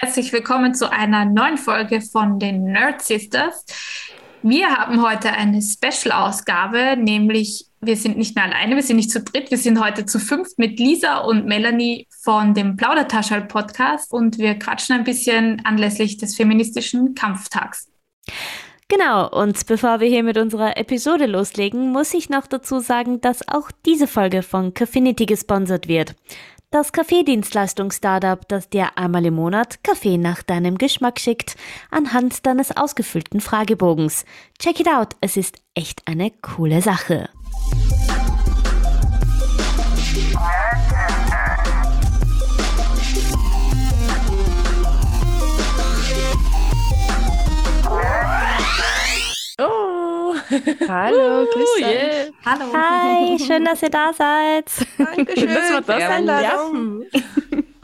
Herzlich willkommen zu einer neuen Folge von den Nerd Sisters. Wir haben heute eine Special-Ausgabe, nämlich wir sind nicht mehr alleine, wir sind nicht zu dritt, wir sind heute zu fünft mit Lisa und Melanie von dem Plaudertaschel-Podcast und wir quatschen ein bisschen anlässlich des feministischen Kampftags. Genau, und bevor wir hier mit unserer Episode loslegen, muss ich noch dazu sagen, dass auch diese Folge von Caffinity gesponsert wird. Das Kaffeedienstleistungs-Startup, das dir einmal im Monat Kaffee nach deinem Geschmack schickt, anhand deines ausgefüllten Fragebogens. Check it out, es ist echt eine coole Sache. Hallo, grüß Oh, euch. yeah. Hallo. Hi, schön, dass ihr da seid. Dankeschön dass wir da für die sein Einladung.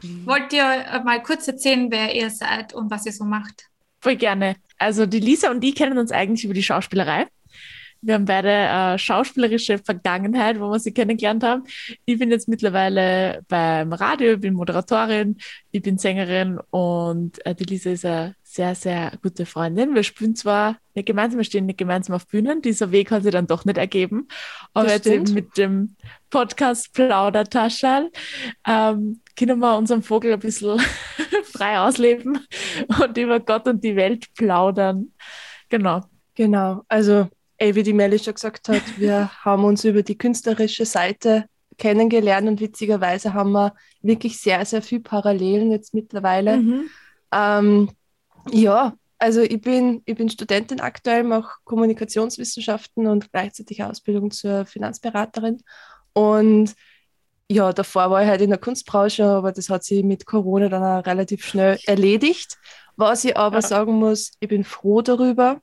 Wollt ihr äh, mal kurz erzählen, wer ihr seid und was ihr so macht? Voll gerne. Also die Lisa und die kennen uns eigentlich über die Schauspielerei. Wir haben beide äh, schauspielerische Vergangenheit, wo wir sie kennengelernt haben. Ich bin jetzt mittlerweile beim Radio, bin Moderatorin, ich bin Sängerin und äh, die Lisa ist eine sehr, sehr gute Freundin. Wir spielen zwar nicht gemeinsam, wir stehen nicht gemeinsam auf Bühnen, dieser Weg hat sich dann doch nicht ergeben. Aber jetzt eben mit dem Podcast Plaudertaschel ähm, können wir unseren Vogel ein bisschen frei ausleben und über Gott und die Welt plaudern. Genau. Genau, also ey, wie die Melli schon gesagt hat, wir haben uns über die künstlerische Seite kennengelernt und witzigerweise haben wir wirklich sehr, sehr viel Parallelen jetzt mittlerweile. Mhm. Ähm, ja, also ich bin, ich bin Studentin aktuell, mache Kommunikationswissenschaften und gleichzeitig Ausbildung zur Finanzberaterin. Und ja, davor war ich halt in der Kunstbranche, aber das hat sich mit Corona dann auch relativ schnell erledigt. Was ich aber Ja. sagen muss, ich bin froh darüber,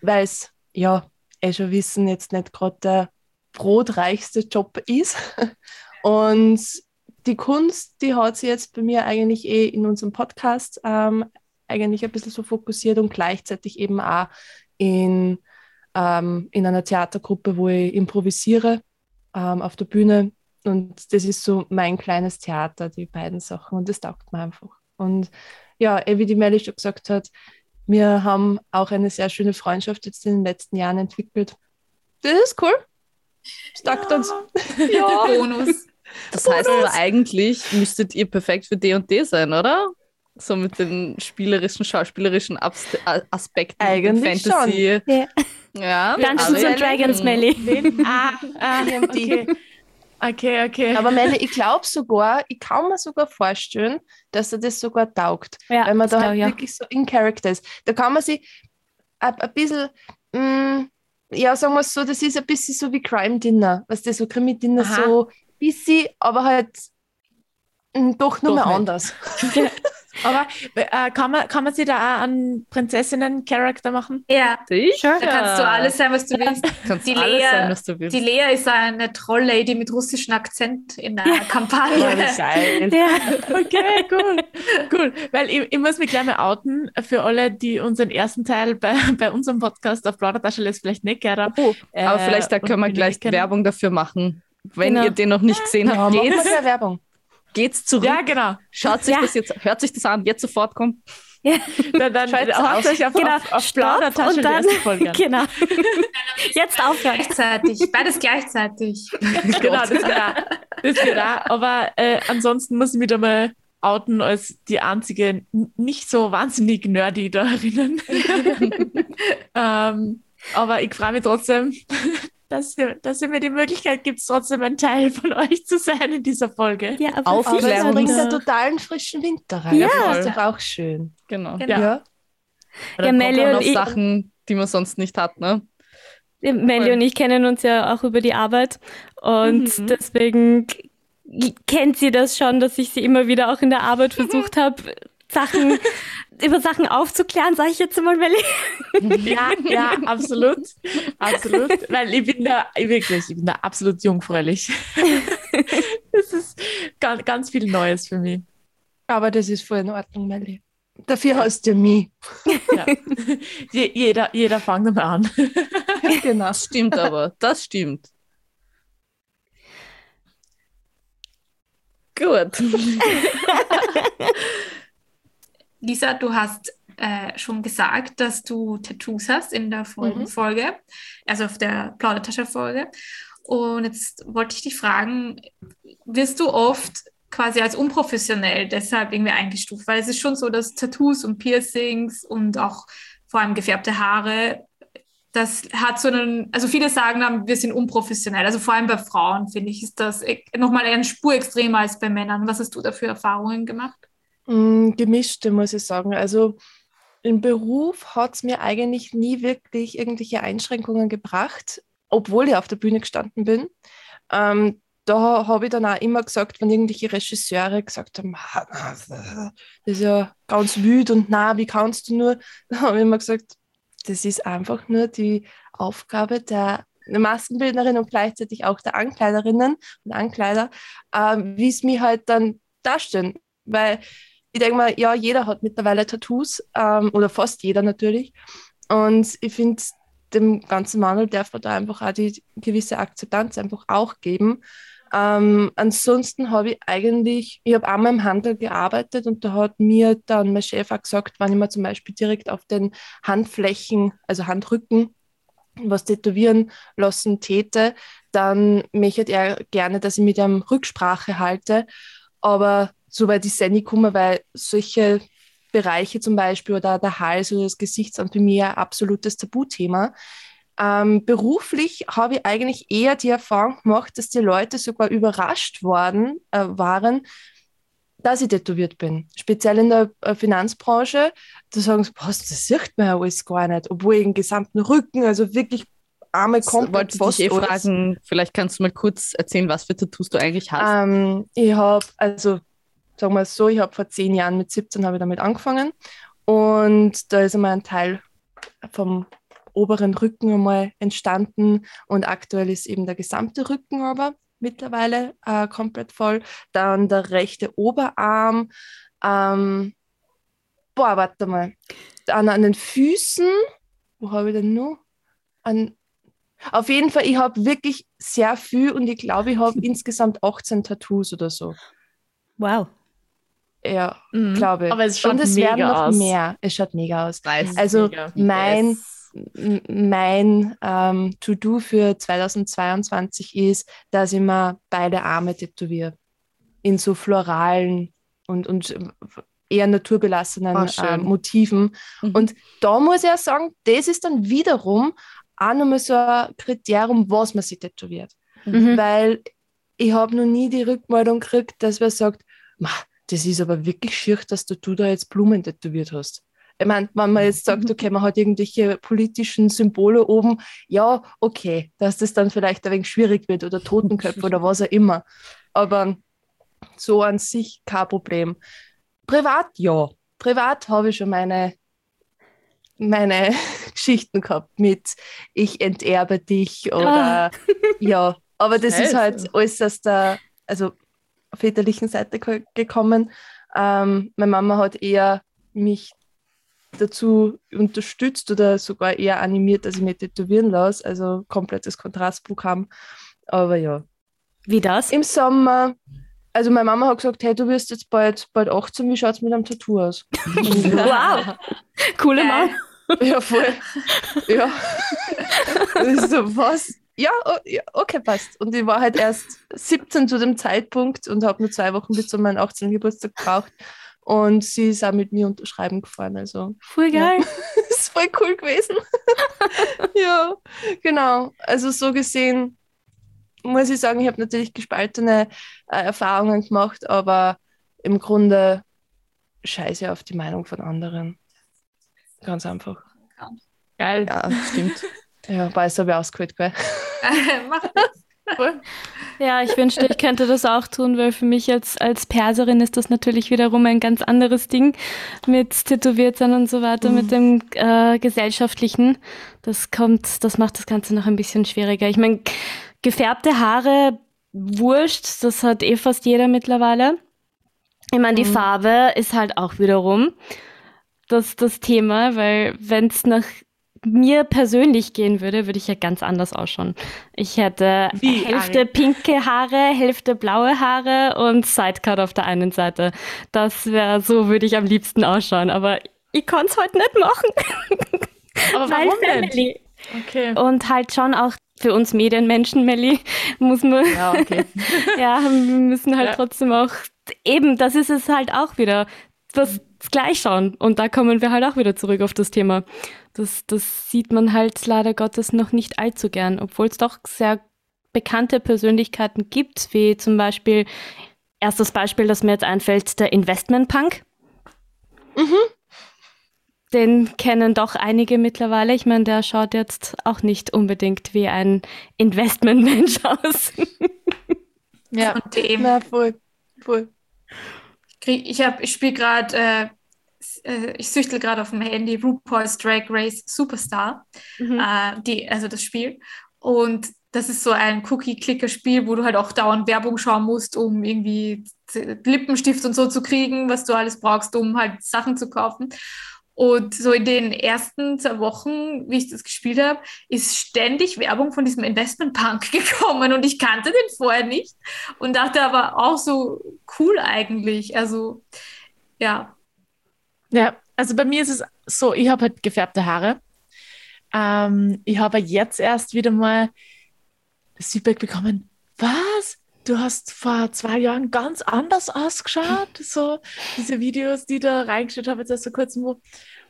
weil es, ja, eh schon wissen, jetzt nicht gerade der brotreichste Job ist. Und die Kunst, die hat sich jetzt bei mir eigentlich eh in unserem Podcast ähm, eigentlich ein bisschen so fokussiert und gleichzeitig eben auch in, ähm, in einer Theatergruppe, wo ich improvisiere ähm, auf der Bühne. Und das ist so mein kleines Theater, die beiden Sachen. Und das taugt mir einfach. Und ja, eh wie die Melli schon gesagt hat, wir haben auch eine sehr schöne Freundschaft jetzt in den letzten Jahren entwickelt. Das ist cool. Das taugt uns. Ja. Bonus. Das heißt aber eigentlich müsstet ihr perfekt für D&D sein, oder? So mit den spielerischen, schauspielerischen Abs Aspekten, Eigentlich Fantasy. Ja. Ja. Dungeons and Dragons, Melly. Ah, ah, okay. Okay, okay. Aber Melli, ich glaube sogar, ich kann mir sogar vorstellen, dass er das sogar taugt. Ja, weil man da halt auch. wirklich so in Character ist. Da kann man sich ein, ein bisschen, mh, ja, sagen wir es so, das ist ein bisschen so wie Crime Dinner. Was das so Krimi-Dinner Aha. so bisschen, aber halt mh, doch nur Doch mal nicht. anders. Aber äh, kann, man, kann man sich da auch einen Prinzessinnen-Charakter machen? Ja, Sicher. da kannst du alles sein, was du willst. Kannst Die alles Lea- sein, was du willst. Die Lea ist eine Trolllady mit russischem Akzent in einer Kampagne. geil. Ja. Okay, cool. cool. Weil ich, ich muss mich gleich mal outen für alle, die unseren ersten Teil bei, bei unserem Podcast auf Plaudertasche jetzt vielleicht nicht gehört haben. Oh, aber Äh, vielleicht da können wir gleich. Werbung dafür machen. Wenn Genau. ihr den noch nicht gesehen Ja, habt, geht's, Werbung. Geht's zurück. Ja, genau. Schaut sich Ja. das jetzt, hört sich das an, jetzt sofort kommt. Dann, dann haut aus. euch auf, Genau, auf, auf Stopp Plaudertasche und die dann, erste Folge an. genau. Jetzt aufhören. Gleichzeitig, beides gleichzeitig. genau, das wird auch. Das wird auch. Aber äh, ansonsten muss ich mich da mal outen als die einzige nicht so wahnsinnig nerdy da drinnen. ähm, aber ich freue mich trotzdem, dass ihr, dass ihr mir die Möglichkeit gibt, trotzdem ein Teil von euch zu sein in dieser Folge. Ja, aber Aber es Aufklärung. bringt einen totalen frischen Winter rein. Ja. Das ist doch auch schön. Genau. Genau. Ja. Ja, Melli kommt man und auf ich- Sachen, die man sonst nicht hat, ne? Melli und ich kennen uns ja auch über die Arbeit und Mhm. deswegen kennt sie das schon, dass ich sie immer wieder auch in der Arbeit versucht habe, Sachen über Sachen aufzuklären, sage ich jetzt mal, Melli. Ja, ja, absolut. Absolut. Weil ich bin da wirklich, ich bin da absolut jungfräulich. Das ist ganz, ganz viel Neues für mich. Aber das ist voll in Ordnung, Melli. Dafür hast du mich. Ja. Je, jeder, jeder fängt damit an. genau. Das stimmt aber, das stimmt. Gut. Lisa, du hast äh, schon gesagt, dass du Tattoos hast in der vorigen Mhm. Folge, also auf der Plaudertasche-Folge. Und jetzt wollte ich dich fragen, wirst du oft quasi als unprofessionell deshalb irgendwie eingestuft? Weil es ist schon so, dass Tattoos und Piercings und auch vor allem gefärbte Haare, das hat so einen, also viele sagen dann, wir sind unprofessionell. Also vor allem bei Frauen, finde ich, ist das e- nochmal eine Spur extremer als bei Männern. Was hast du da für Erfahrungen gemacht? Mm, Gemischte, muss ich sagen. Also im Beruf hat es mir eigentlich nie wirklich irgendwelche Einschränkungen gebracht, obwohl ich auf der Bühne gestanden bin. Ähm, da habe ich dann auch immer gesagt, wenn irgendwelche Regisseure gesagt haben, "Ah, na, das ist ja ganz wüt und na, wie kannst du nur? Da habe ich immer gesagt, das ist einfach nur die Aufgabe der Maskenbildnerin und gleichzeitig auch der Ankleiderinnen und Ankleider, ähm, wie es mir halt dann darstellen. Weil ich denke mal, ja, jeder hat mittlerweile Tattoos ähm, oder fast jeder natürlich. Und ich finde, dem ganzen Mangel darf man da einfach auch die gewisse Akzeptanz einfach auch geben. Ähm, ansonsten habe ich eigentlich, ich habe einmal im Handel gearbeitet und da hat mir dann mein Chef auch gesagt, wenn ich mir zum Beispiel direkt auf den Handflächen, also Handrücken, was tätowieren lassen täte, dann möchte er gerne, dass ich mit ihm Rücksprache halte. Aber soweit ich nicht komme, weil solche Bereiche zum Beispiel oder der Hals oder das Gesicht sind für mich ein absolutes Tabuthema. Ähm, beruflich habe ich eigentlich eher die Erfahrung gemacht, dass die Leute sogar überrascht worden, äh, waren, dass ich tätowiert bin. Speziell in der äh, Finanzbranche. Da sagen sie, was, das sieht man ja alles gar nicht. Obwohl ich den gesamten Rücken, also wirklich Arme komplett wollte ich fast eh fragen, vielleicht kannst du mal kurz erzählen, was für Tattoos du eigentlich hast. Ähm, ich habe, also sagen wir es so, ich habe vor zehn Jahren mit 17 habe ich damit angefangen und da ist einmal ein Teil vom oberen Rücken einmal entstanden und aktuell ist eben der gesamte Rücken aber mittlerweile äh, komplett voll. Dann der rechte Oberarm. Ähm, boah, warte mal. Dann an den Füßen. Wo habe ich denn noch? An, auf jeden Fall, ich habe wirklich sehr viel und ich glaube, ich habe insgesamt 18 Tattoos oder so. Wow. Ja, Mhm. glaube ich. Aber es schaut und es werden mega noch aus. mehr. Es schaut mega aus. Nice. Also mega. mein, Yes. mein ähm, To-Do für 2022 ist, dass ich mir beide Arme tätowiere. In so floralen und, und eher naturbelassenen Ah, schön. ähm, Motiven. Mhm. Und da muss ich ja sagen, das ist dann wiederum auch nochmal so ein Kriterium, was man sich tätowiert. Mhm. Weil ich habe noch nie die Rückmeldung gekriegt, dass wer sagt, "Ma, das ist aber wirklich schier, dass du, du da jetzt Blumen tätowiert hast. Ich meine, wenn man jetzt sagt, okay, man hat irgendwelche politischen Symbole oben, ja, okay, dass das dann vielleicht ein wenig schwierig wird oder Totenköpfe oder was auch immer. Aber so an sich kein Problem. Privat, ja. Privat habe ich schon meine, meine Geschichten gehabt mit ich enterbe dich oder ja, aber das ist Scheiße. halt alles aus der also väterlichen Seite ge- gekommen. Ähm, meine Mama hat eher mich dazu unterstützt oder sogar eher animiert, dass ich mich tätowieren lasse, also komplettes Kontrastprogramm. Aber ja, Wie das? im Sommer, also meine Mama hat gesagt, hey, du wirst jetzt bald, bald 18, wie schaut es mit einem Tattoo aus? Wow. Coole Mom. ja, voll. Ja. Und ich so, was? Ja, o- ja, okay, passt. Und ich war halt erst 17 zu dem Zeitpunkt und habe nur zwei Wochen bis zu meinem 18. Geburtstag gebraucht. Und sie ist auch mit mir unterschreiben gefahren. Also, Voll Ja. geil. das ist voll cool gewesen. ja, genau. Also, so gesehen muss ich sagen, ich habe natürlich gespaltene äh, Erfahrungen gemacht, aber im Grunde scheiße auf die Meinung von anderen. Ganz einfach. Geil. Ja, stimmt. Ja, beißt habe ich ausgeholt, gell? Mach Ja, ich wünschte, ich könnte das auch tun, weil für mich als, als Perserin ist das natürlich wiederum ein ganz anderes Ding mit Tätowiertsein und so weiter, mit dem äh, Gesellschaftlichen. Das kommt, das macht das Ganze noch ein bisschen schwieriger. Ich meine, gefärbte Haare, wurscht, das hat eh fast jeder mittlerweile. Ich meine, die Mhm. Farbe ist halt auch wiederum das, das Thema, weil wenn es nach mir persönlich gehen würde, würde ich ja ganz anders ausschauen. Ich hätte Wie, Hälfte Ari? pinke Haare, Hälfte blaue Haare und Sidecut auf der einen Seite. Das wäre, so würde ich am liebsten ausschauen. Aber ich kann es heute nicht machen. Aber warum? Family. Okay. Und halt schon auch für uns Medienmenschen, Melli, muss man, Ja, okay. ja, wir müssen halt Ja. trotzdem auch, eben, das ist es halt auch wieder, das gleich schauen. Und da kommen wir halt auch wieder zurück auf das Thema. Das, das sieht man halt leider Gottes noch nicht allzu gern, obwohl es doch sehr bekannte Persönlichkeiten gibt, wie zum Beispiel, erstes Beispiel, das mir jetzt einfällt, der Investment Punk. Den kennen doch einige mittlerweile. Ich meine, der schaut jetzt auch nicht unbedingt wie ein Investmentmensch aus. Ja. Und dem, Na, voll, voll. Krieg, ich hab, ich spiele gerade, äh, äh, ich süchtel gerade auf dem Handy RuPaul's Drag Race Superstar, äh, die, also das Spiel. Und das ist so ein Cookie-Clicker-Spiel, wo du halt auch dauernd Werbung schauen musst, um irgendwie Lippenstift und so zu kriegen, was du alles brauchst, um halt Sachen zu kaufen. Und so in den ersten zwei Wochen, wie ich das gespielt habe, ist ständig Werbung von diesem Investment Punk gekommen und ich kannte den vorher nicht und dachte aber auch so cool eigentlich. Also ja, Ja, also bei mir ist es so, ich habe halt gefärbte Haare. Ähm, ich habe jetzt erst wieder mal das Feedback bekommen, was? Du hast vor zwei Jahren ganz anders ausgeschaut? So, diese Videos, die da reingestellt habe, jetzt erst vor kurzem. wo-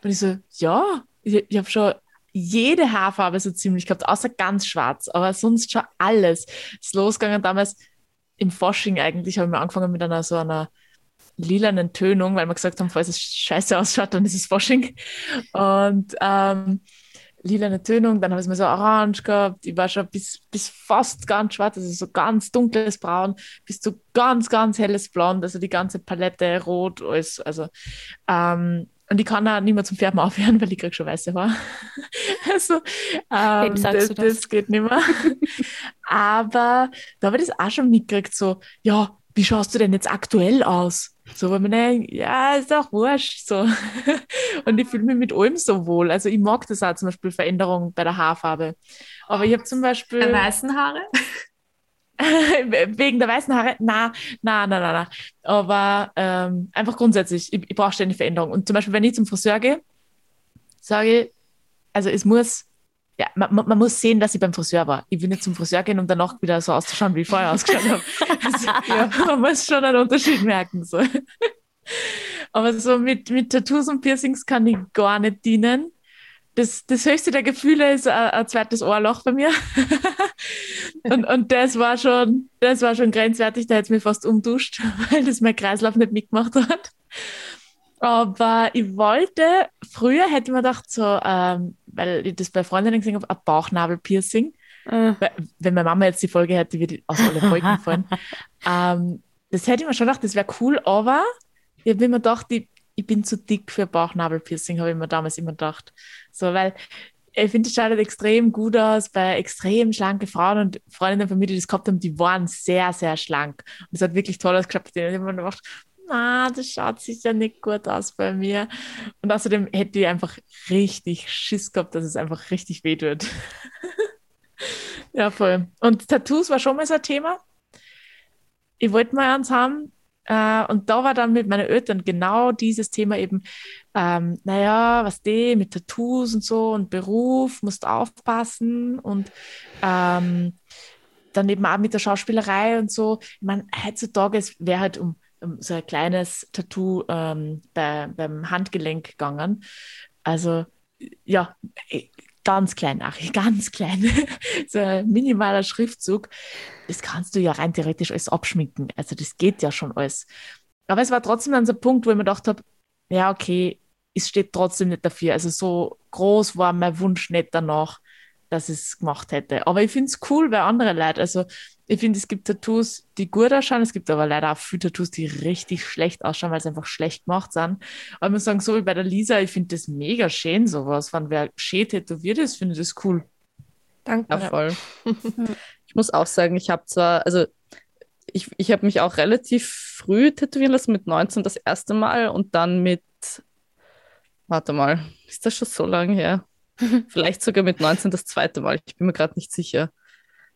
Und ich so, ja, ich, ich habe schon jede Haarfarbe so ziemlich gehabt, außer ganz schwarz, aber sonst schon alles. Es ist losgegangen damals im Fasching eigentlich, habe ich angefangen mit einer so einer lilanen Tönung, weil wir gesagt haben, falls es scheiße ausschaut, dann ist es Fasching. Und ähm, lilane Tönung, dann habe ich es mal so orange gehabt, ich war schon bis, bis fast ganz schwarz, also so ganz dunkles Braun, bis zu ganz, ganz helles Blond, also die ganze Palette, rot, alles, also ähm, und ich kann auch nicht mehr zum Färben aufhören, weil ich krieg schon weiße Haare. also, ähm, das, das? das geht nicht mehr. Aber da habe ich das auch schon mitgekriegt, so, ja, wie schaust du denn jetzt aktuell aus? So, weil man denkt, ja, ist auch wurscht. So. Und ich fühle mich mit allem so wohl. Also ich mag das auch zum Beispiel Veränderungen bei der Haarfarbe. Aber ich habe zum Beispiel. der weißen Haare. Wegen der weißen Haare? Na, na, na, na, na. Aber ähm, einfach grundsätzlich, ich, ich brauche ständig Veränderung. Und zum Beispiel, wenn ich zum Friseur gehe, sage ich, also es muss, ja, man, man man muss sehen, dass ich beim Friseur war. Ich will nicht zum Friseur gehen, um danach wieder so auszuschauen, wie ich vorher ausgeschaut habe. Also, ja, man muss schon einen Unterschied merken. So. Aber so mit, mit Tattoos und Piercings kann ich gar nicht dienen. Das, das höchste der Gefühle ist ein, ein zweites Ohrloch bei mir. und, und das war schon, das war schon grenzwertig, da hätte es mir fast umduscht, weil das mein Kreislauf nicht mitgemacht hat. Aber ich wollte, früher hätte mir gedacht, so, ähm, weil ich das bei Freundinnen gesehen habe, ein Bauchnabelpiercing. Äh, Wenn meine Mama jetzt die Folge hätte, würde ich aus alle Wolken fallen. ähm, das hätte ich mir schon gedacht, das wäre cool, aber ich habe mir gedacht, ich, ich bin zu dick für Bauchnabelpiercing, habe ich mir damals immer gedacht. So, weil ich finde, es schaut extrem gut aus bei extrem schlanke Frauen und Freundinnen von mir, die das gehabt haben, die waren sehr, sehr schlank. Und es hat wirklich toll ausgeschaut. Und ich habe mir gedacht, na, das schaut sicher nicht gut aus bei mir. Und außerdem hätte ich einfach richtig Schiss gehabt, dass es einfach richtig weh tut. ja, voll. Und Tattoos war schon mal so ein Thema. Ich wollte mal eins haben. Äh, und da war dann mit meinen Eltern genau dieses Thema eben, ähm, naja, was die mit Tattoos und so und Beruf, musst aufpassen und ähm, dann eben auch mit der Schauspielerei und so. Ich meine, heutzutage wäre halt um so ein kleines Tattoo ähm, bei, beim Handgelenk gegangen. Also ja, eh, ganz klein, Ari, ganz klein. so ein minimaler Schriftzug. Das kannst du ja rein theoretisch alles abschminken. Also das geht ja schon alles. Aber es war trotzdem dann so ein Punkt, wo ich mir gedacht habe, ja, okay, es steht trotzdem nicht dafür. Also so groß war mein Wunsch nicht danach, dass ich es gemacht hätte. Aber ich finde es cool bei anderen Leuten. Also ich finde, es gibt Tattoos, die gut ausschauen. Es gibt aber leider auch viele Tattoos, die richtig schlecht ausschauen, weil sie einfach schlecht gemacht sind. Aber ich muss sagen, so wie bei der Lisa, ich finde das mega schön, sowas. Wenn wer schön tätowiert ist, finde ich das cool. Danke. Ja, voll. ich muss auch sagen, ich habe zwar, also ich, ich habe mich auch relativ früh tätowieren lassen, mit 19 das erste Mal und dann mit, warte mal, ist das schon so lange her? Vielleicht sogar mit 19 das zweite Mal. Ich bin mir gerade nicht sicher.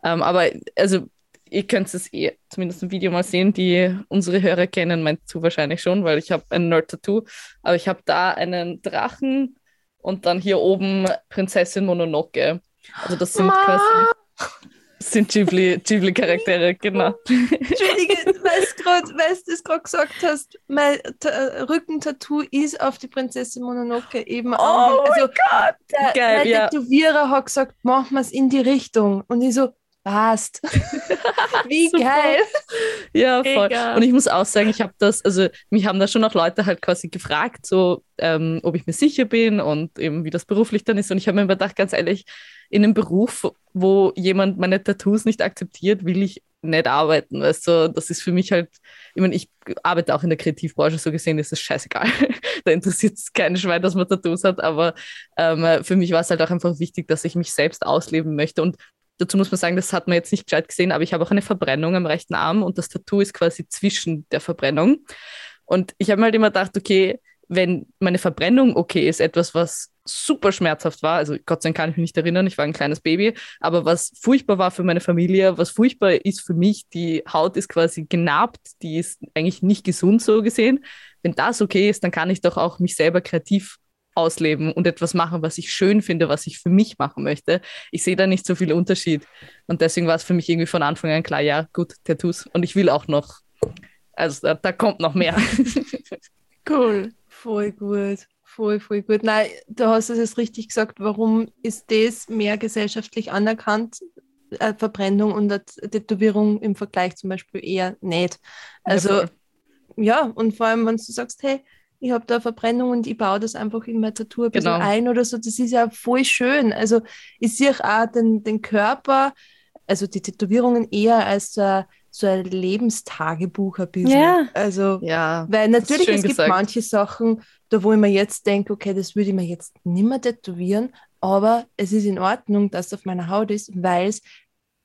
Ähm, aber also ihr könnt es eh zumindest im Video mal sehen, die unsere Hörer kennen, meinst du wahrscheinlich schon, weil ich habe ein Nerd-Tattoo, aber ich habe da einen Drachen und dann hier oben Prinzessin Mononoke. Also das sind Ma quasi sind Ghibli-Charaktere, genau. Entschuldige, weil du es gerade gesagt hast, mein Rückentattoo ist auf die Prinzessin Mononoke eben oh also, Gott! Der, Geil, mein ja. Tätowierer hat gesagt, machen wir es in die Richtung. Und ich so, passt. Wie geil. Ja, voll. Egal. Und ich muss auch sagen, ich habe das, also mich haben da schon auch Leute halt quasi gefragt, so, ähm, ob ich mir sicher bin und eben wie das beruflich dann ist. Und ich habe mir gedacht, ganz ehrlich, in einem Beruf, wo jemand meine Tattoos nicht akzeptiert, will ich nicht arbeiten. Weißt du, das ist für mich halt, ich meine, ich arbeite auch in der Kreativbranche, so gesehen ist es scheißegal. da interessiert es keinen Schwein, dass man Tattoos hat, aber ähm, für mich war es halt auch einfach wichtig, dass ich mich selbst ausleben möchte und Dazu muss man sagen, das hat man jetzt nicht gescheit gesehen, aber ich habe auch eine Verbrennung am rechten Arm und das Tattoo ist quasi zwischen der Verbrennung. Und ich habe mir halt immer gedacht, okay, wenn meine Verbrennung okay ist, etwas, was super schmerzhaft war, also Gott sei Dank kann ich mich nicht erinnern, ich war ein kleines Baby, aber was furchtbar war für meine Familie, was furchtbar ist für mich, die Haut ist quasi genarbt, die ist eigentlich nicht gesund so gesehen. Wenn das okay ist, dann kann ich doch auch mich selber kreativ ausleben und etwas machen, was ich schön finde, was ich für mich machen möchte. Ich sehe da nicht so viel Unterschied. Und deswegen war es für mich irgendwie von Anfang an klar, ja, gut, Tattoos. Und ich will auch noch, also da, da kommt noch mehr. cool. Voll gut. Voll, voll gut. Nein, du hast es jetzt richtig gesagt. Warum ist das mehr gesellschaftlich anerkannt? Äh, Verbrennung und Tätowierung im Vergleich zum Beispiel eher nicht. Also, ja, ja und vor allem, wenn du sagst, hey, ich habe da Verbrennung und ich baue das einfach in meine Tattoo ein bisschen genau. ein oder so. Das ist ja voll schön. Also ich sehe auch den, den Körper, also die Tätowierungen eher als ein, so ein Lebenstagebuch ein bisschen. Ja. Also, ja, weil natürlich, es gesagt. gibt manche Sachen, da wo ich mir jetzt denke, okay, das würde ich mir jetzt nicht mehr tätowieren, aber es ist in Ordnung, dass es auf meiner Haut ist, weil es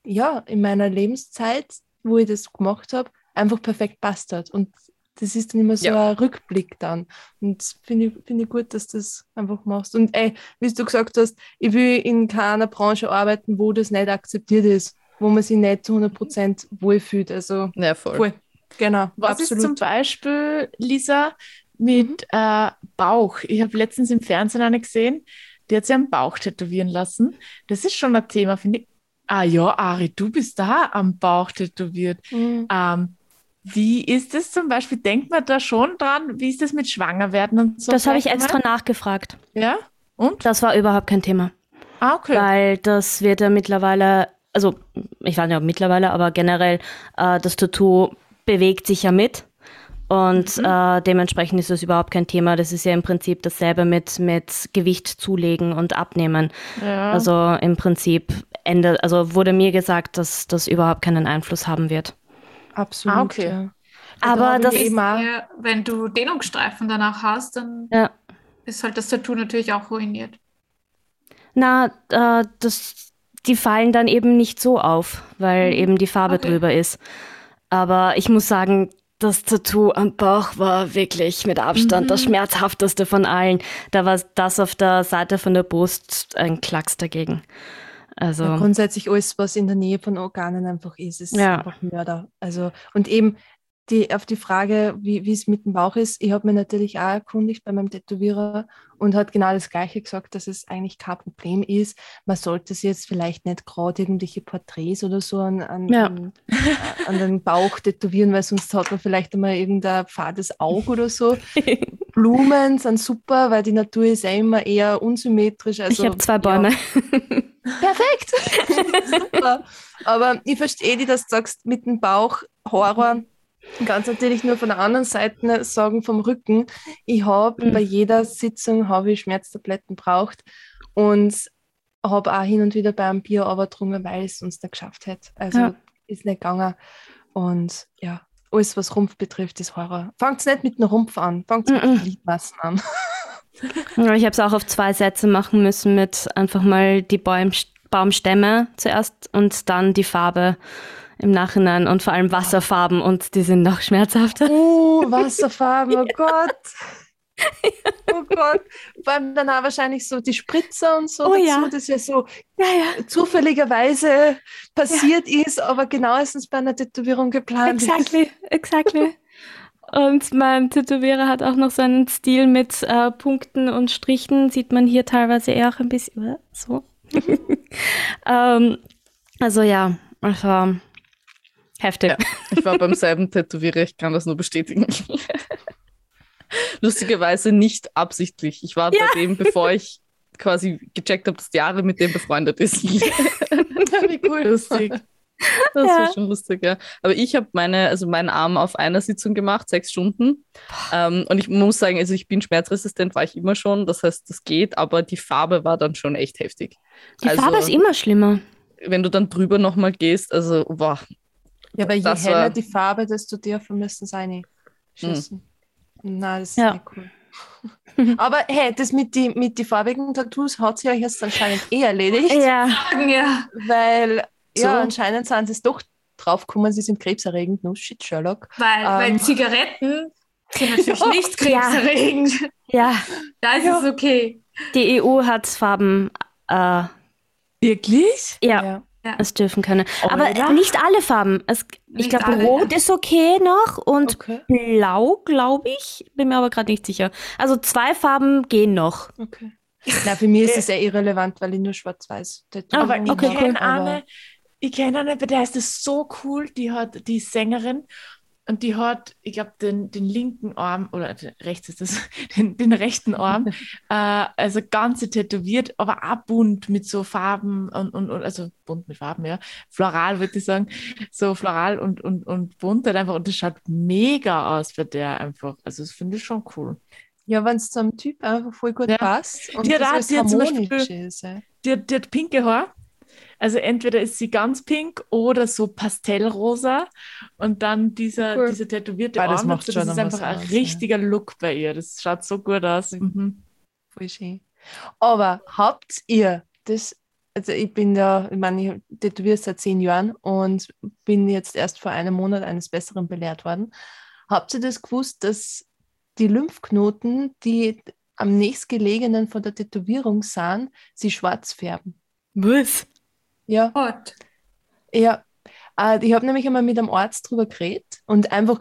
ja in meiner Lebenszeit, wo ich das gemacht habe, einfach perfekt passt hat. Und das ist dann immer so ja. ein Rückblick dann. Und finde ich, find ich gut, dass du das einfach machst. Und ey, wie du gesagt hast, ich will in keiner Branche arbeiten, wo das nicht akzeptiert ist, wo man sich nicht zu 100% wohlfühlt. Also ja, voll. voll. Genau. Was absolut. ist zum Beispiel, Lisa, mit mhm. äh, Bauch? Ich habe letztens im Fernsehen eine gesehen, die hat sich am Bauch tätowieren lassen. Das ist schon ein Thema, finde ich. Ah ja, Ari, du bist da am Bauch tätowiert. Mhm. Ähm, wie ist es zum Beispiel? Denkt man da schon dran? Wie ist es mit Schwangerwerden und so? Das habe ich extra mal? nachgefragt. Ja? Und? Das war überhaupt kein Thema. Ah, okay. Weil das wird ja mittlerweile, also ich weiß nicht, ob mittlerweile, aber generell, äh, das Tattoo bewegt sich ja mit. Und mhm. äh, dementsprechend ist das überhaupt kein Thema. Das ist ja im Prinzip dasselbe mit, mit Gewicht zulegen und abnehmen. Ja. Also im Prinzip Ende, also wurde mir gesagt, dass das überhaupt keinen Einfluss haben wird. Absolut. Ah, okay. Ja. Aber das ist ja, wenn du Dehnungsstreifen danach hast, dann ja. ist halt das Tattoo natürlich auch ruiniert. Na, äh, das, die fallen dann eben nicht so auf, weil mhm. eben die Farbe okay. drüber ist. Aber ich muss sagen, das Tattoo am Bauch war wirklich mit Abstand mhm. das schmerzhafteste von allen. Da war das auf der Seite von der Brust ein Klacks dagegen. Also ja, grundsätzlich alles, was in der Nähe von Organen einfach ist, ist ja. einfach Mörder. Also und eben die, auf die Frage, wie es mit dem Bauch ist, ich habe mir natürlich auch erkundigt bei meinem Tätowierer und hat genau das Gleiche gesagt, dass es eigentlich kein Problem ist. Man sollte es jetzt vielleicht nicht gerade irgendwelche Porträts oder so an, an, ja. an, an, den Bauch tätowieren, weil sonst hat man vielleicht einmal irgendein fades Auge oder so. Blumen sind super, weil die Natur ist ja immer eher unsymmetrisch. Also, ich habe zwei Bäume. Ja. Perfekt. Super. Aber ich verstehe die, dass du sagst, mit dem Bauch Horror. Ganz natürlich nur von der anderen Seite sagen vom Rücken. Ich habe mhm. bei jeder Sitzung habe ich Schmerztabletten braucht und habe auch hin und wieder bei einem Bier aber drungen, weil es uns nicht geschafft hätte. Also ja. ist nicht gegangen. Und ja, alles, was Rumpf betrifft, ist Horror. Fangt nicht mit einem Rumpf an, fangt mit den Gliedmassen an. Ich habe es auch auf zwei Sätze machen müssen mit einfach mal die Baum, Baumstämme zuerst und dann die Farbe im Nachhinein und vor allem Wasserfarben und die sind noch schmerzhafter. Oh, Wasserfarben, oh Gott. Oh Gott. Vor allem dann auch wahrscheinlich so die Spritzer und so Oh dazu, ja. das ja so Ja, ja. zufälligerweise passiert ist, aber genauestens bei einer Tätowierung geplant ist. Exactly, exactly. Und mein Tätowierer hat auch noch so einen Stil mit äh, Punkten und Strichen. Sieht man hier teilweise eher auch ein bisschen so. ähm, also ja, also heftig. Ja. Ich war beim selben Tätowierer, ich kann das nur bestätigen. Lustigerweise nicht absichtlich. Ich war Ja. bei dem, bevor ich quasi gecheckt habe, dass die Jahre mit dem befreundet ist. Wie cool. Lustig. Das Ja. war schon lustig, ja. Aber ich habe meine, also meinen Arm auf einer Sitzung gemacht, sechs Stunden. Ähm, und ich muss sagen, also ich bin schmerzresistent, war ich immer schon. Das heißt, das geht, aber die Farbe war dann schon echt heftig. Die also, Farbe ist immer schlimmer. wenn du dann drüber nochmal gehst, also boah, Ja, aber je Das heller war- die Farbe, desto tiefer müssen es reinschießen. Nein, das ist Ja. nicht cool. Aber hey, das mit die, mit die farbigen Tattoos hat sich euch jetzt anscheinend eh erledigt, Ja, Ja. weil So. ja, anscheinend sind sie es doch draufgekommen, sie sind krebserregend. No shit, Sherlock. Weil, weil Ähm. Zigaretten sind natürlich Ja. nicht krebserregend. ja. Da ist Ja. es okay. Die EU hat Farben, äh, Wirklich? ja, es dürfen können. Aber Oder? nicht alle Farben. Es, ich glaube, Rot ja. ist okay noch und Okay, Blau, glaube ich. Bin mir aber gerade nicht sicher. Also zwei Farben gehen noch. okay. Na, für mich ist es eh irrelevant, weil ich nur schwarz-weiß Ah, Aber ich okay, cool. kenne aber- eine, ich kenne eine, bei der ist das so cool, die hat, die Sängerin und die hat, ich glaube, den, den linken Arm, oder rechts ist das, den, den rechten Arm, äh, also ganze tätowiert, aber auch bunt mit so Farben und, und, und also bunt mit Farben, ja, floral würde ich sagen, so floral und, und, und bunt halt einfach und das schaut mega aus bei der einfach, also das finde ich schon cool. Ja, wenn es zum Typ einfach voll gut Ja. passt und Die hat das auch- die hat zum Beispiel- ist. Ja. Die hat, die hat pinke Haar. Also entweder ist sie ganz pink oder so pastellrosa und dann dieser, Cool. dieser tätowierte das Arm. macht schon das ist einfach ein aus, ja. richtiger Look bei ihr. Das schaut so gut aus. Mhm. Voll schön. Aber habt ihr das, also ich bin da, ich meine, ich tätowiere seit zehn Jahren und bin jetzt erst vor einem Monat eines Besseren belehrt worden. Habt ihr das gewusst, dass die Lymphknoten, die am nächstgelegenen von der Tätowierung sind, sie schwarz färben? Was? Ja. Gott. Ja, äh, ich habe nämlich einmal mit einem Arzt drüber geredet und einfach,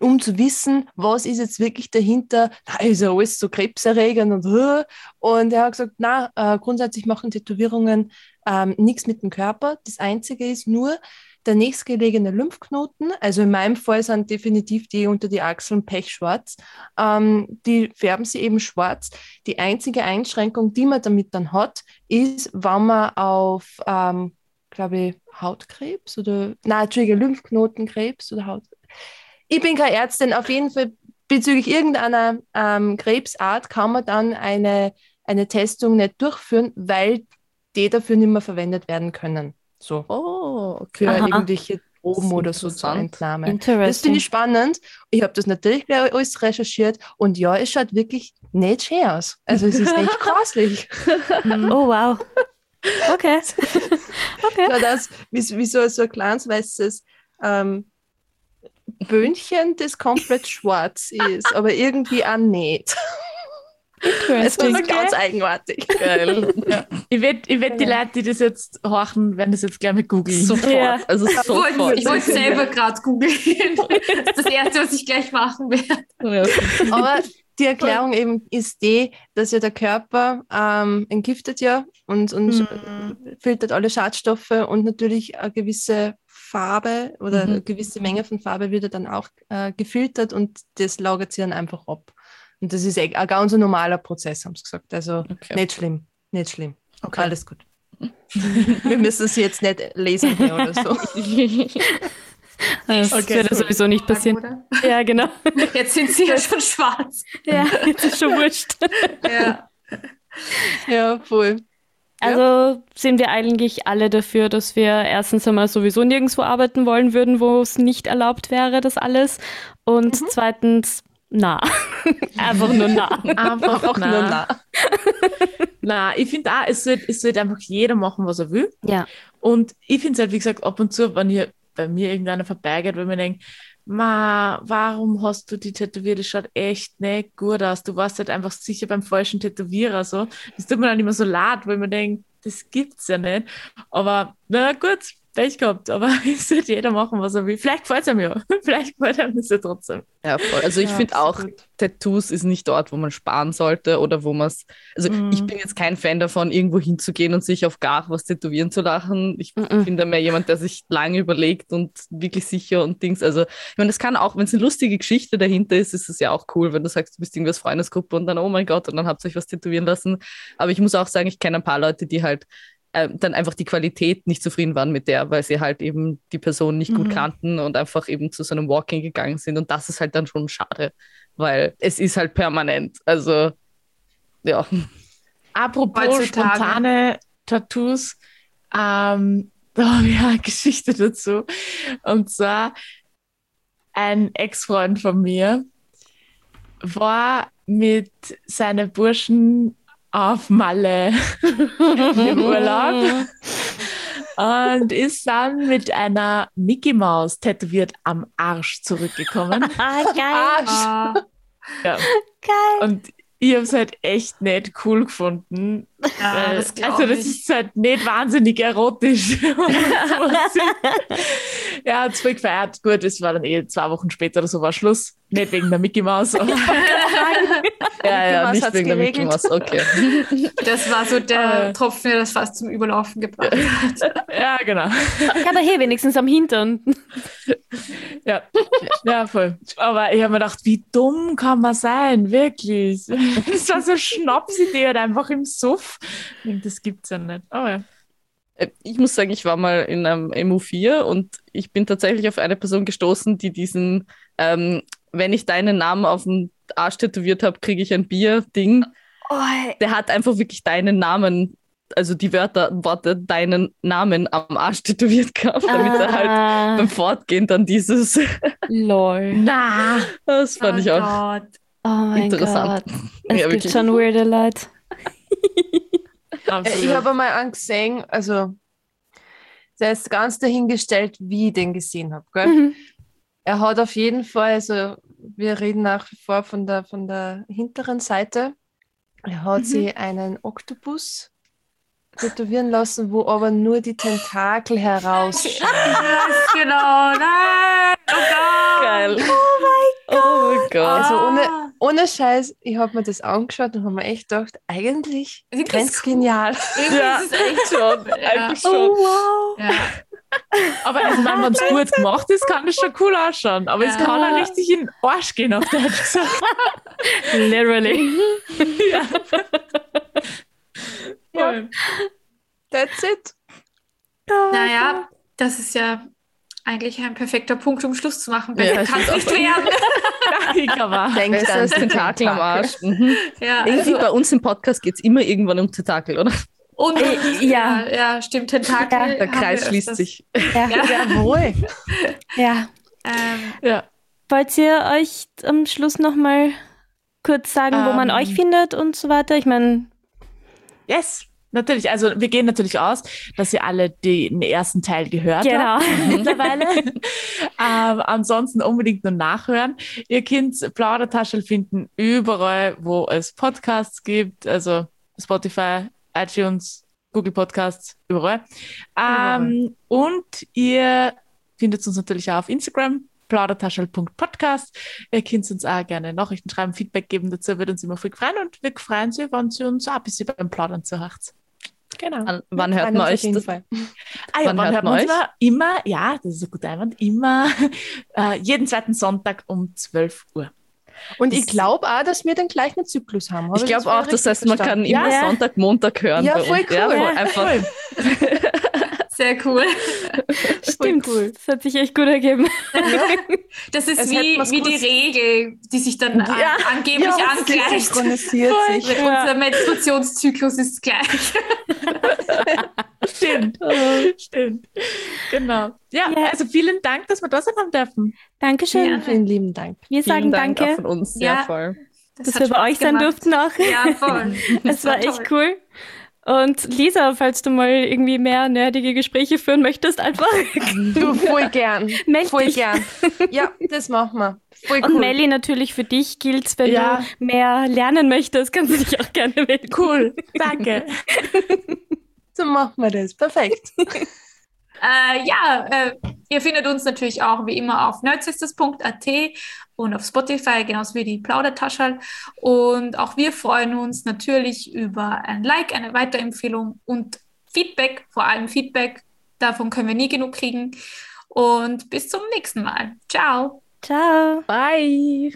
um zu wissen, was ist jetzt wirklich dahinter, na, ist ja alles so krebserregend und äh, und er hat gesagt, na, äh, grundsätzlich machen Tätowierungen ähm, nichts mit dem Körper. Das Einzige ist nur der nächstgelegene Lymphknoten, also in meinem Fall sind definitiv die unter die Achseln pechschwarz, ähm, die färben sie eben schwarz. Die einzige Einschränkung, die man damit dann hat, ist, wenn man auf ähm, glaube ich, Hautkrebs oder, nein, Entschuldige, Lymphknotenkrebs oder Haut. Ich bin keine Ärztin, auf jeden Fall bezüglich irgendeiner ähm, Krebsart kann man dann eine, eine Testung nicht durchführen, weil die dafür nicht mehr verwendet werden können. So, oh, für Aha. irgendwelche Proben oder so zur interessant. Entnahme. Das finde ich spannend. Ich habe das natürlich gleich alles recherchiert und ja, es schaut wirklich nicht schön aus. Also es ist echt grauslich. Oh, wow. Okay. okay. Ja, das, wie, wie so, so ein kleines weißes ähm, Böhnchen, das komplett schwarz ist, aber irgendwie auch nicht. Es ist Interesting. ganz eigenartig. Geil. Ich wette, ich wett, die Leute, die das jetzt horchen, werden das jetzt gleich mit googeln. Sofort. Ja. Also Ich sofort. wollte ich wollte selber gerade googeln. Das ist das Erste, was ich gleich machen werde. Ja. Aber die Erklärung eben ist die, dass ja der Körper ähm, entgiftet ja und, und Mhm. filtert alle Schadstoffe und natürlich eine gewisse Farbe oder Mhm. eine gewisse Menge von Farbe wird ja dann auch äh, gefiltert und das lagert sie dann einfach ab. Und das ist ein ganz normaler Prozess, haben sie gesagt. Also Okay. nicht schlimm, nicht schlimm. Okay. Alles gut. Wir müssen es jetzt nicht lesen hier oder so. Das Okay, würde cool. sowieso nicht passieren. Oder? Ja, genau. Jetzt sind sie ja schon schwarz. Ja, jetzt ist schon wurscht. Ja. Ja, voll. Also sind wir eigentlich alle dafür, dass wir erstens einmal sowieso nirgendwo arbeiten wollen würden, wo es nicht erlaubt wäre, das alles. Und zweitens, na. Einfach nur na. Einfach Auch na. nur nah. Na, ich finde auch, es sollte es sollte einfach jeder machen, was er will. Ja. Und ich finde es halt, wie gesagt, ab und zu, wenn ihr bei mir irgendeiner vorbeigeht, wenn man denkt, Ma, warum hast du die tätowiert? Das schaut echt nicht gut aus. Du warst halt einfach sicher beim falschen Tätowierer. So. Das tut mir dann immer so leid, weil man denkt, das gibt's ja nicht. Aber na gut, Pech gehabt, aber es wird jeder machen, was er will. Vielleicht gefällt es ihm ja. Vielleicht gefällt ihm das ja trotzdem. Ja, voll. Also ich Ja, finde auch. Tattoos ist nicht dort, wo man sparen sollte oder wo man es. Also Mhm. ich bin jetzt kein Fan davon, irgendwo hinzugehen und sich auf gar was tätowieren zu lachen. Ich Mhm. bin da mehr jemand, der sich lange überlegt und wirklich sicher und Dings. Also ich meine, das kann auch, wenn es eine lustige Geschichte dahinter ist, ist es ja auch cool, wenn du sagst, du bist irgendwie aus Freundesgruppe und dann, oh mein Gott, und dann habt ihr euch was tätowieren lassen. Aber ich muss auch sagen, ich kenne ein paar Leute, die halt ähm, dann einfach die Qualität nicht zufrieden waren mit der, weil sie halt eben die Person nicht gut Mhm. kannten und einfach eben zu so einem Walking gegangen sind. Und das ist halt dann schon schade, weil es ist halt permanent. Also, ja. Apropos Heutzutage. spontane Tattoos, ähm, da habe ich eine Geschichte dazu. Und zwar ein Ex-Freund von mir war mit seinen Burschen auf Malle im Urlaub und ist dann mit einer Mickey Maus tätowiert am Arsch zurückgekommen. Ah, geil. Ah, ja. Geil. Und ich habe es halt echt nicht cool gefunden. Ja, Weil- das also das ich. ist halt nicht wahnsinnig erotisch. ja, hat es voll gefeiert. Gut, es war dann eh zwei Wochen später oder so war Schluss. Nicht wegen der Mickey Maus. aber- Ja, ja, Maus nicht wegen der Mickey geregelt. Maus. Okay. Das war so der Äh. Tropfen, der das fast zum Überlaufen gebracht hat. ja, genau. Ja, aber hey, wenigstens am Hintern. Ja. ja, voll. Aber ich habe mir gedacht, wie dumm kann man sein? Wirklich. Das war so eine Schnapsidee halt einfach im Suff. Das gibt's ja nicht. Oh ja. Äh, Ich muss sagen, ich war mal in einem MU4 und ich bin tatsächlich auf eine Person gestoßen, die diesen, ähm, wenn ich deinen Namen auf dem Arsch tätowiert habe, kriege ich ein Bier-Ding. Oh, Der hat einfach wirklich deinen Namen, also die Wörter, Worte, deinen Namen am Arsch tätowiert gehabt, damit er halt ah, beim Fortgehen dann dieses, lol. Na, das fand ich auch Gott. Oh mein interessant. Gott. Es Ja, gibt wirklich. schon weirde Leute. Ich habe einmal angesehen, also der ist ganz dahingestellt, wie ich den gesehen habe. Gell? Mhm. Er hat auf jeden Fall, also wir reden nach wie vor von der, von der hinteren Seite, er hat Mhm. sich einen Oktopus tätowieren lassen, wo aber nur die Tentakel herausschauen. Yes, genau. Nein. Oh Gott. geil. Oh mein Gott. Oh mein Gott. Also ohne. Ohne Scheiß, ich habe mir das angeschaut und habe mir echt gedacht, eigentlich ist ganz cool. genial. Ja. ist es echt schon, Ja. eigentlich schon. Oh, wow. Ja. Aber also, wenn es gut gemacht ist, kann es schon cool ausschauen. Aber es Ja. kann auch richtig in den Arsch gehen, auf Deutsch gesagt. Literally. Voll. That's it. Naja, das ist ja eigentlich ein perfekter Punkt, um Schluss zu machen. Besser Ja, ich kann es nicht werden. Denkt an Tentakel am Arsch. Mhm. Ja, Irgendwie also, bei uns im Podcast geht es immer irgendwann um Tentakel, oder? und, Äh, ja. ja, ja, stimmt. Tentakel. Ja, Der Kreis schließt sich. Ja. Ja. Jawohl. ja. Ähm, Ja. Wollt ihr euch am Schluss nochmal kurz sagen, wo man Ähm. euch findet und so weiter? Ich meine, Yes. Natürlich, also wir gehen natürlich aus, dass ihr alle den ersten Teil gehört genau. habt mittlerweile. ähm, ansonsten unbedingt nur nachhören. Ihr könnt Plaudertaschel finden überall, wo es Podcasts gibt, also Spotify, iTunes, Google Podcasts, überall. Ähm, und ihr findet uns natürlich auch auf Instagram, plaudertaschel.podcast. Ihr könnt uns auch gerne Nachrichten schreiben, Feedback geben dazu, würde uns immer viel freuen und wir freuen uns, wenn Sie uns auch ein bisschen beim Plaudern zuhört. Genau. An, wann hört man uns euch das? Fall. Ah ja, Wann wann, hört hört man euch? immer? Immer, ja, das ist ein guter Einwand, immer äh, jeden zweiten Sonntag um 12 Uhr. Und ich Das- glaube auch, dass wir den gleichen Zyklus haben. Habe Ich glaube auch, das heißt, man kann verstanden? immer Ja. Sonntag, Montag hören. Ja, bei voll uns. Ja, cool. voll, Ja, einfach. Sehr cool. Stimmt. cool. Das hat sich echt gut ergeben. Das ist Es wie, wie die. Regel, die sich dann Ja. angeblich Ja, angleicht. synchronisiert sich. Unser Menstruationszyklus ist gleich. Stimmt, stimmt. Genau. Ja, Ja. also vielen Dank, dass wir da sein haben dürfen. Dankeschön. Ja. Vielen lieben Dank. Wir sagen Vielen Dank auch danke, von uns. Ja. Sehr voll. Das dass wir bei euch sein gemacht. durften auch. Ja, voll. Es war echt cool. Und Lisa, falls du mal irgendwie mehr nerdige Gespräche führen möchtest, einfach. Du, voll gern. Meld voll dich. gern. Ja, das machen wir. Voll Und cool. Melli, natürlich für dich gilt's, wenn Ja. du mehr lernen möchtest, kannst du dich auch gerne melden. Cool, danke. So machen wir das. Perfekt. Äh, ja, äh, ihr findet uns natürlich auch wie immer auf nerdsisters.at und auf Spotify, genauso wie die Plaudertaschel. Und auch wir freuen uns natürlich über ein Like, eine Weiterempfehlung und Feedback, vor allem Feedback. Davon können wir nie genug kriegen. Und bis zum nächsten Mal. Ciao. Ciao. Bye.